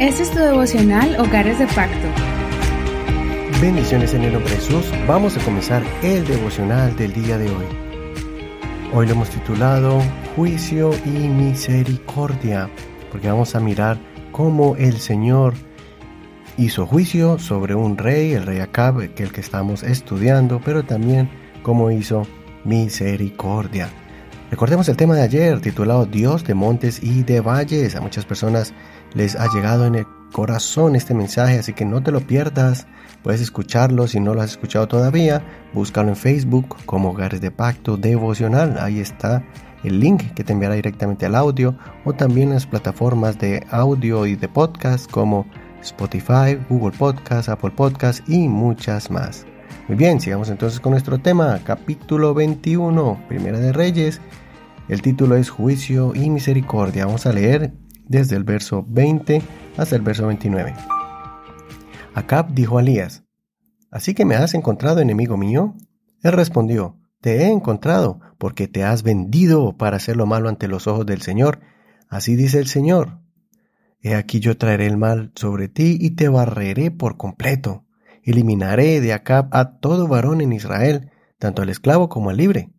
Este es tu devocional Hogares de Pacto. Bendiciones en el nombre de Jesús. Vamos a comenzar el devocional del día de hoy. Hoy lo hemos titulado Juicio y Misericordia, porque vamos a mirar cómo el Señor hizo juicio sobre un rey, el rey Acab, que el que estamos estudiando, pero también cómo hizo misericordia. Recordemos el tema de ayer titulado Dios de montes y de valles. A muchas personas les ha llegado en el corazón este mensaje, así que no te lo pierdas. Puedes escucharlo si no lo has escuchado todavía. Búscalo en Facebook como Hogares de Pacto Devocional. Ahí está el link que te enviará directamente al audio o también en las plataformas de audio y de podcast como Spotify, Google Podcast, Apple Podcast y muchas más. Muy bien, sigamos entonces con nuestro tema, capítulo 21, Primera de Reyes. El título es Juicio y Misericordia. Vamos a leer desde el verso 20 hasta el verso 29. Acab dijo a Elías, ¿Así que me has encontrado, enemigo mío? Él respondió, Te he encontrado, porque te has vendido para hacer lo malo ante los ojos del Señor. Así dice el Señor. He aquí yo traeré el mal sobre ti y te barreré por completo eliminaré de Acab a todo varón en Israel, tanto al esclavo como al libre.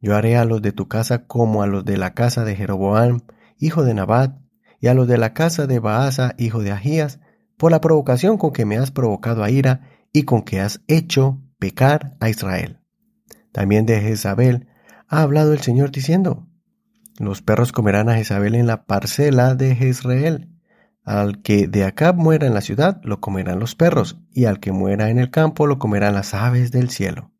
Yo haré a los de tu casa como a los de la casa de Jeroboam, hijo de Nabat, y a los de la casa de Baasa, hijo de Ahías, por la provocación con que me has provocado a ira y con que has hecho pecar a Israel. También de Jezabel ha hablado el Señor diciendo, Los perros comerán a Jezabel en la parcela de Jezreel, al que de Acab muera en la ciudad, lo comerán los perros, y al que muera en el campo, lo comerán las aves del cielo.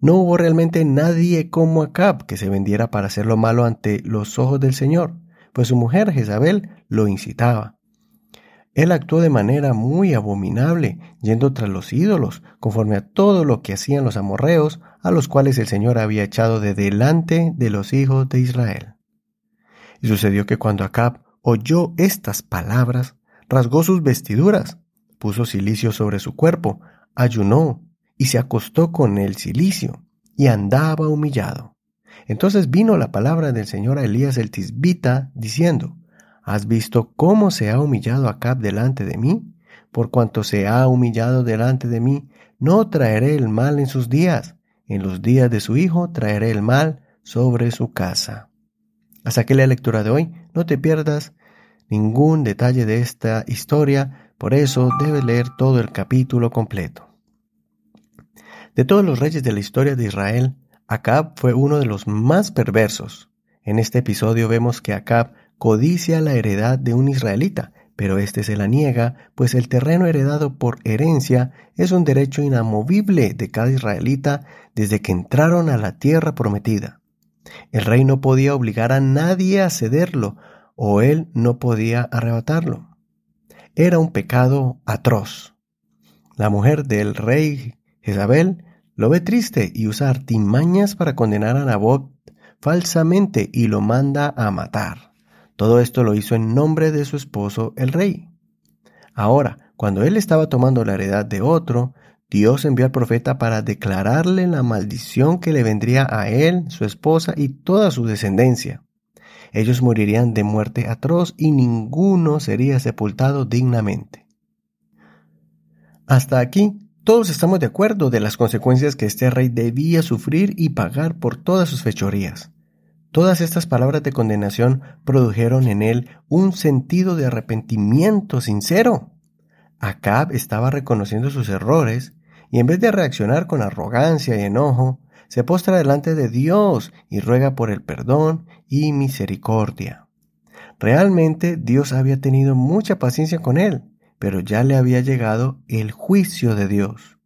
No hubo realmente nadie como Acab que se vendiera para hacer lo malo ante los ojos del Señor, pues su mujer Jezabel lo incitaba. Él actuó de manera muy abominable, yendo tras los ídolos, conforme a todo lo que hacían los amorreos, a los cuales el Señor había echado de delante de los hijos de Israel. Y sucedió que cuando Acab oyó estas palabras, rasgó sus vestiduras, puso silicio sobre su cuerpo, ayunó y se acostó con el silicio, y andaba humillado. Entonces vino la palabra del Señor a Elías el Tisbita, diciendo, ¿Has visto cómo se ha humillado Acab delante de mí? Por cuanto se ha humillado delante de mí, no traeré el mal en sus días, en los días de su hijo traeré el mal sobre su casa. Hasta aquí la lectura de hoy. No te pierdas ningún detalle de esta historia, por eso debes leer todo el capítulo completo. De todos los reyes de la historia de Israel, Acab fue uno de los más perversos. En este episodio vemos que Acab codicia la heredad de un israelita, pero éste se la niega, pues el terreno heredado por herencia es un derecho inamovible de cada israelita desde que entraron a la tierra prometida. El rey no podía obligar a nadie a cederlo, o él no podía arrebatarlo. Era un pecado atroz. La mujer del rey Jezabel lo ve triste y usa artimañas para condenar a Nabot falsamente y lo manda a matar. Todo esto lo hizo en nombre de su esposo el rey. Ahora, cuando él estaba tomando la heredad de otro, Dios envió al profeta para declararle la maldición que le vendría a él, su esposa y toda su descendencia. Ellos morirían de muerte atroz y ninguno sería sepultado dignamente. Hasta aquí, todos estamos de acuerdo de las consecuencias que este rey debía sufrir y pagar por todas sus fechorías. Todas estas palabras de condenación produjeron en él un sentido de arrepentimiento sincero. Acab estaba reconociendo sus errores y en vez de reaccionar con arrogancia y enojo, se postra delante de Dios y ruega por el perdón y misericordia. Realmente Dios había tenido mucha paciencia con él, pero ya le había llegado el juicio de Dios.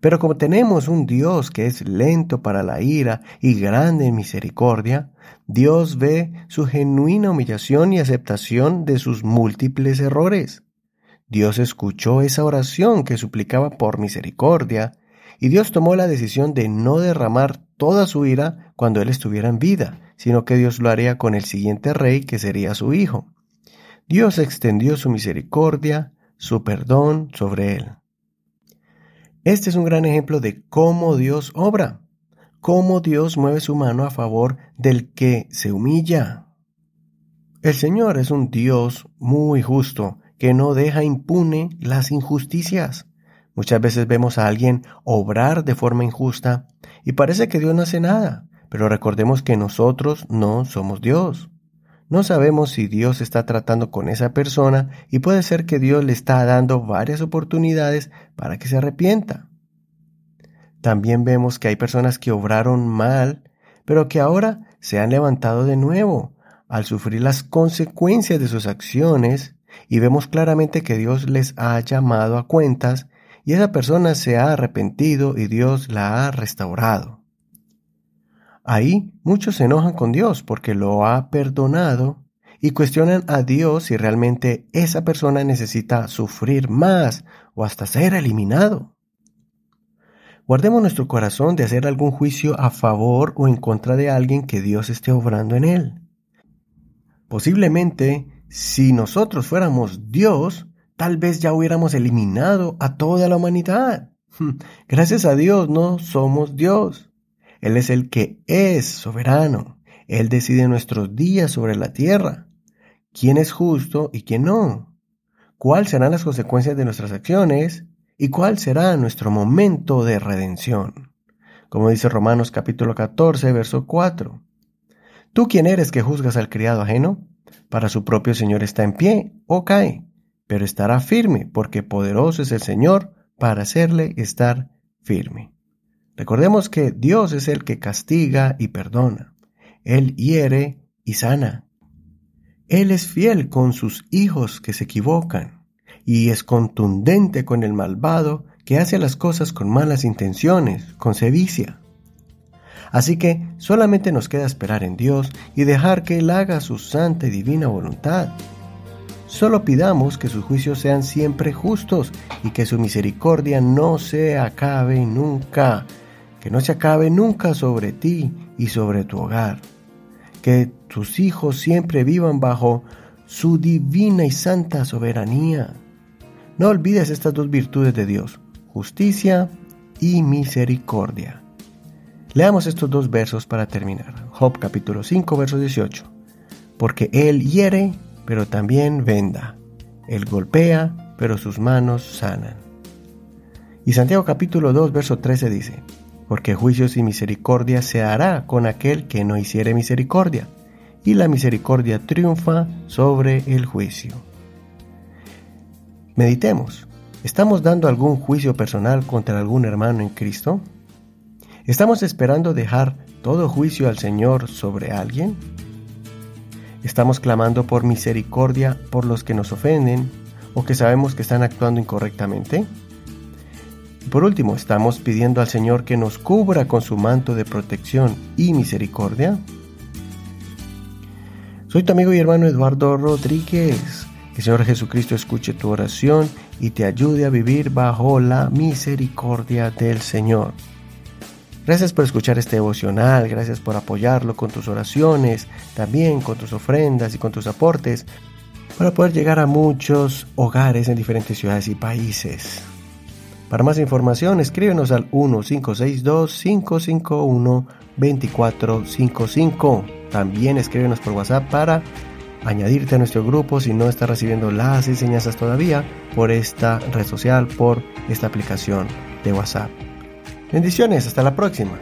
Pero como tenemos un Dios que es lento para la ira y grande en misericordia, Dios ve su genuina humillación y aceptación de sus múltiples errores. Dios escuchó esa oración que suplicaba por misericordia, y Dios tomó la decisión de no derramar toda su ira cuando él estuviera en vida, sino que Dios lo haría con el siguiente rey que sería su hijo. Dios extendió su misericordia, su perdón sobre él. Este es un gran ejemplo de cómo Dios obra, cómo Dios mueve su mano a favor del que se humilla. El Señor es un Dios muy justo que no deja impune las injusticias. Muchas veces vemos a alguien obrar de forma injusta y parece que Dios no hace nada, pero recordemos que nosotros no somos Dios. No sabemos si Dios está tratando con esa persona y puede ser que Dios le está dando varias oportunidades para que se arrepienta. También vemos que hay personas que obraron mal, pero que ahora se han levantado de nuevo al sufrir las consecuencias de sus acciones y vemos claramente que Dios les ha llamado a cuentas y esa persona se ha arrepentido y Dios la ha restaurado. Ahí muchos se enojan con Dios porque lo ha perdonado y cuestionan a Dios si realmente esa persona necesita sufrir más o hasta ser eliminado. Guardemos nuestro corazón de hacer algún juicio a favor o en contra de alguien que Dios esté obrando en él. Posiblemente, si nosotros fuéramos Dios, tal vez ya hubiéramos eliminado a toda la humanidad. Gracias a Dios no somos Dios. Él es el que es soberano. Él decide nuestros días sobre la tierra. ¿Quién es justo y quién no? ¿Cuáles serán las consecuencias de nuestras acciones? ¿Y cuál será nuestro momento de redención? Como dice Romanos capítulo 14, verso 4. ¿Tú quién eres que juzgas al criado ajeno? Para su propio Señor está en pie o cae pero estará firme, porque poderoso es el Señor para hacerle estar firme. Recordemos que Dios es el que castiga y perdona. Él hiere y sana. Él es fiel con sus hijos que se equivocan y es contundente con el malvado que hace las cosas con malas intenciones, con sevicia. Así que solamente nos queda esperar en Dios y dejar que Él haga su santa y divina voluntad. Solo pidamos que sus juicios sean siempre justos y que su misericordia no se acabe nunca, que no se acabe nunca sobre ti y sobre tu hogar. Que tus hijos siempre vivan bajo su divina y santa soberanía. No olvides estas dos virtudes de Dios, justicia y misericordia. Leamos estos dos versos para terminar. Job capítulo 5, verso 18. Porque Él hiere pero también venda. Él golpea, pero sus manos sanan. Y Santiago capítulo 2, verso 13 dice, porque juicios y misericordia se hará con aquel que no hiciere misericordia, y la misericordia triunfa sobre el juicio. Meditemos. ¿Estamos dando algún juicio personal contra algún hermano en Cristo? ¿Estamos esperando dejar todo juicio al Señor sobre alguien? Estamos clamando por misericordia por los que nos ofenden o que sabemos que están actuando incorrectamente. Y por último, estamos pidiendo al Señor que nos cubra con su manto de protección y misericordia. Soy tu amigo y hermano Eduardo Rodríguez. Que el Señor Jesucristo escuche tu oración y te ayude a vivir bajo la misericordia del Señor. Gracias por escuchar este devocional, gracias por apoyarlo con tus oraciones, también con tus ofrendas y con tus aportes, para poder llegar a muchos hogares en diferentes ciudades y países. Para más información, escríbenos al 1562-551-2455. También escríbenos por WhatsApp para añadirte a nuestro grupo si no estás recibiendo las enseñanzas todavía por esta red social, por esta aplicación de WhatsApp. Bendiciones, hasta la próxima.